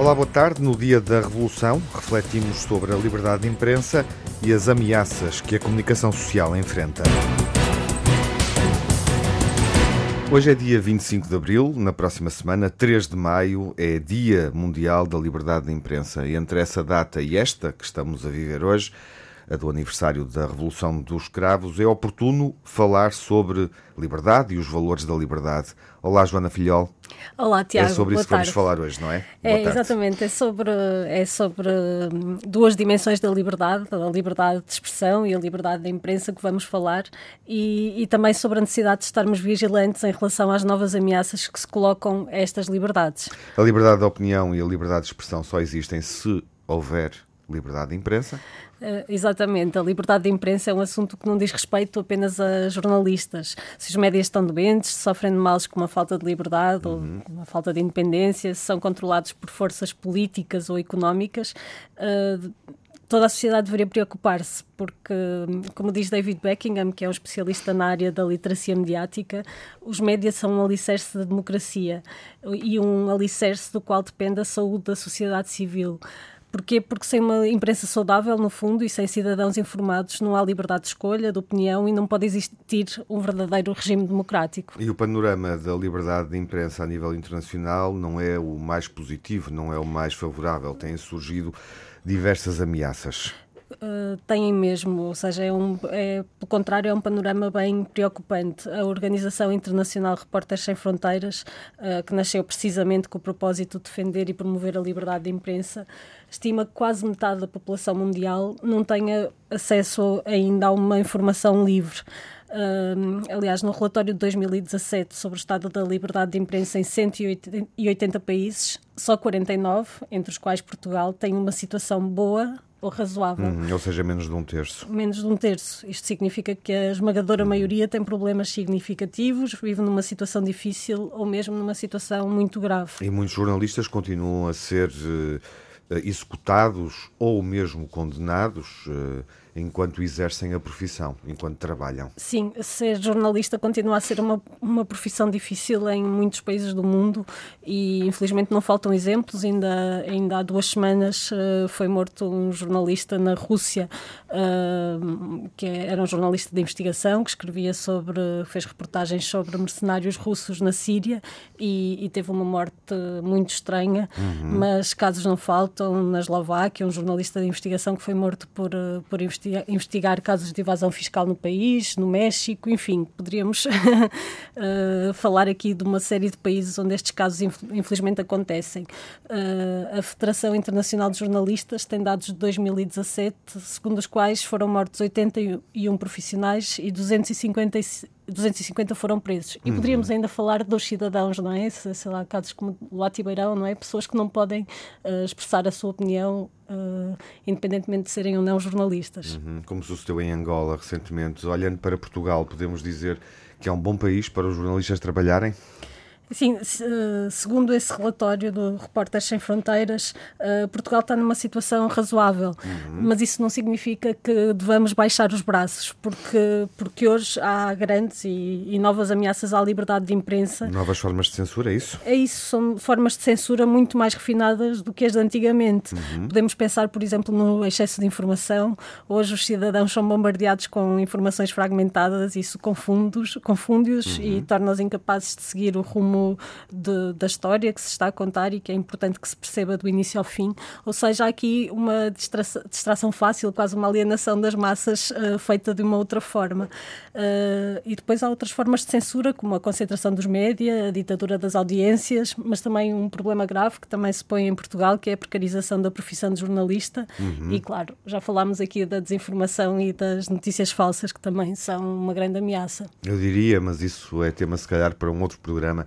Olá, boa tarde. No dia da Revolução, refletimos sobre a liberdade de imprensa e as ameaças que a comunicação social enfrenta. Hoje é dia 25 de abril, na próxima semana, 3 de maio, é Dia Mundial da Liberdade de Imprensa. E entre essa data e esta que estamos a viver hoje, a do aniversário da Revolução dos Cravos, é oportuno falar sobre liberdade e os valores da liberdade. Olá, Joana Filhol. Olá, Tiago. É sobre isso que vamos falar hoje, não é? É, exatamente. É sobre, é sobre hum, duas dimensões da liberdade, a liberdade de expressão e a liberdade da imprensa que vamos falar e, e também sobre a necessidade de estarmos vigilantes em relação às novas ameaças que se colocam a estas liberdades. A liberdade de opinião e a liberdade de expressão só existem se houver liberdade de imprensa? Uh, exatamente, a liberdade de imprensa é um assunto que não diz respeito apenas a jornalistas. Se os médias estão doentes, se sofrem de males como a falta de liberdade uhum. ou uma falta de independência, se são controlados por forças políticas ou económicas, uh, toda a sociedade deveria preocupar-se, porque, como diz David Beckingham, que é um especialista na área da literacia mediática, os médias são um alicerce da democracia e um alicerce do qual depende a saúde da sociedade civil. Porquê? Porque sem uma imprensa saudável, no fundo, e sem cidadãos informados, não há liberdade de escolha, de opinião e não pode existir um verdadeiro regime democrático. E o panorama da liberdade de imprensa a nível internacional não é o mais positivo, não é o mais favorável. Têm surgido diversas ameaças. Uh, têm mesmo, ou seja, é um, é, pelo contrário, é um panorama bem preocupante. A Organização Internacional Repórteres Sem Fronteiras, uh, que nasceu precisamente com o propósito de defender e promover a liberdade de imprensa, estima que quase metade da população mundial não tenha acesso ainda a uma informação livre. Uh, aliás, no relatório de 2017 sobre o estado da liberdade de imprensa em 180 países, só 49, entre os quais Portugal, têm uma situação boa ou razoável. Uhum, ou seja, menos de um terço. Menos de um terço. Isto significa que a esmagadora uhum. maioria tem problemas significativos, vive numa situação difícil ou mesmo numa situação muito grave. E muitos jornalistas continuam a ser uh, executados ou mesmo condenados. Uh, enquanto exercem a profissão, enquanto trabalham. Sim, ser jornalista continua a ser uma, uma profissão difícil em muitos países do mundo e infelizmente não faltam exemplos. Ainda, ainda há duas semanas uh, foi morto um jornalista na Rússia, uh, que era um jornalista de investigação, que escrevia sobre, fez reportagens sobre mercenários russos na Síria e, e teve uma morte muito estranha, uhum. mas casos não faltam. Na Eslováquia, um jornalista de investigação que foi morto por, eh, por investigação investigar, casos de evasão fiscal no país, no México, enfim, poderíamos uh, falar aqui de uma série de países onde estes casos infelizmente acontecem. Uh, a Federação Internacional de Jornalistas tem dados de 2017, segundo os quais foram mortos 81 profissionais e 250 250 foram presos. E poderíamos uhum. ainda falar dos cidadãos, não é? Sei lá, casos como o Latibeirão, não é? Pessoas que não podem uh, expressar a sua opinião, uh, independentemente de serem ou não jornalistas. Uhum. Como sucedeu em Angola recentemente. Olhando para Portugal, podemos dizer que é um bom país para os jornalistas trabalharem? Sim, segundo esse relatório do Repórteres Sem Fronteiras, uh, Portugal está numa situação razoável, uhum. mas isso não significa que devamos baixar os braços, porque, porque hoje há grandes e, e, novas ameaças à liberdade de imprensa. Novas formas de censura, é isso? É isso, são formas de censura muito mais refinadas do que as de antigamente. Uhum. Podemos pensar, por exemplo, no excesso de informação. Hoje os cidadãos são bombardeados com informações fragmentadas, isso confunde-os confunde uhum. e torna-os incapazes de seguir o rumo de, da história que se está a contar e que é importante que se perceba do início ao fim. Ou seja, há aqui uma distração, distração fácil, quase uma alienação das massas uh, feita de uma outra forma. Uh, e depois há outras formas de censura, como a concentração dos média, a ditadura das audiências, mas também um problema grave que também se põe em Portugal, que é a precarização da profissão de jornalista. Uhum. E, claro, já falámos aqui da desinformação e das notícias falsas, que também são uma grande ameaça. Eu diria, mas isso é tema, se calhar, para um outro programa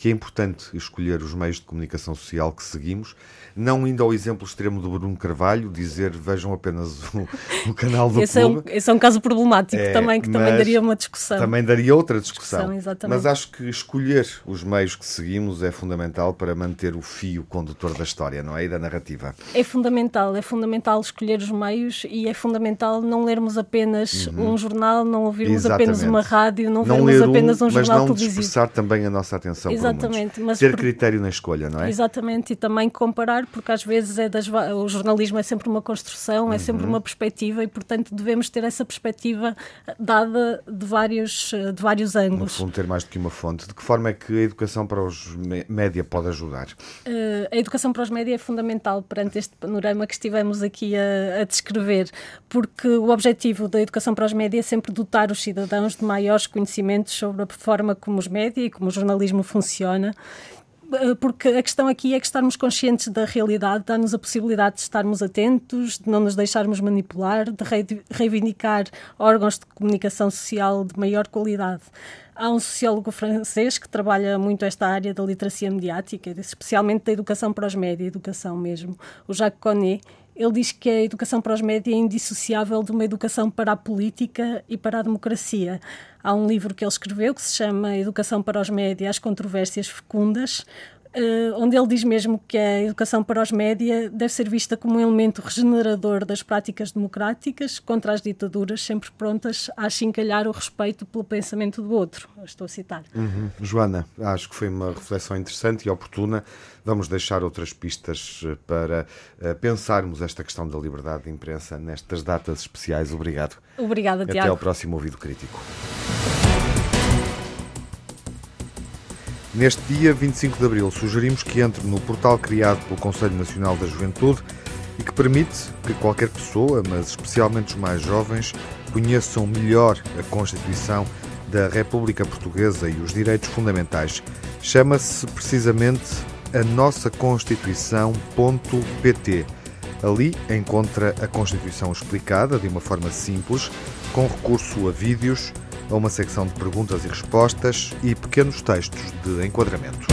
que é importante escolher os meios de comunicação social que seguimos, não indo ao exemplo extremo do Bruno Carvalho, dizer vejam apenas o, o canal do esse clube. É um, esse é um caso problemático é, também, que também daria uma discussão. Também daria outra discussão. discussão mas acho que escolher os meios que seguimos é fundamental para manter o fio condutor da história, não é? E da narrativa. É fundamental, é fundamental escolher os meios e é fundamental não lermos apenas uhum. um jornal, não ouvirmos Exatamente. apenas uma rádio, não, não vermos apenas um, jornal mas não televisivo. dispersar também a nossa atenção. Exatamente Exatamente. Mas Ter critério na escolha, não é? Exatamente, e também comparar, porque às vezes é das... o jornalismo é sempre uma construção, uhum. é sempre uhum. uma perspectiva e, portanto, devemos ter essa perspectiva dada de vários, de vários ângulos. No fundo, ter mais do que uma fonte. De que forma é que a educação para os média pode ajudar? Uh, a educação para os média é fundamental perante este panorama que estivemos aqui a, a descrever, porque o objetivo da educação para os média é sempre dotar os cidadãos de maiores conhecimentos sobre a forma como os média e como o jornalismo funciona eh, porque a questão aqui é que estarmos conscientes da realidade dá-nos a possibilidade de estarmos atentos, de não nos deixarmos manipular, de reivindicar órgãos de comunicação social de maior qualidade. Há um sociólogo francês que trabalha muito esta área da literacia mediática, especialmente da educação para os média, educação mesmo, o Jacques Connet. Ele diz que a educação para os média é indissociável de uma educação para a política e para a democracia. Há um livro que ele escreveu que se chama Educação para os média, as controvérsias fecundas, Uh, onde ele diz mesmo que a educação para os média deve ser vista como um elemento regenerador das práticas democráticas contra as ditaduras, sempre prontas a achincalhar o respeito pelo pensamento do outro. Estou a citar. Uhum. Joana, acho que foi uma reflexão interessante e oportuna. Vamos deixar outras pistas eh, para uh, pensarmos esta questão da liberdade de imprensa nestas datas especiais. Obrigado. Obrigada, Tiago. Até ao próximo Ouvido Crítico. Neste dia 25 de abril, sugerimos que entre no portal criado pelo Conselho Nacional da Juventude e que permite que qualquer pessoa, mas especialmente os mais jovens, conheçam melhor a Constituição da República Portuguesa e os direitos fundamentais. Chama-se precisamente a nossa Constituição.pt. Ali encontra a Constituição explicada de uma forma simples, com recurso a vídeos a uma secção de perguntas e respostas e pequenos textos de enquadramento.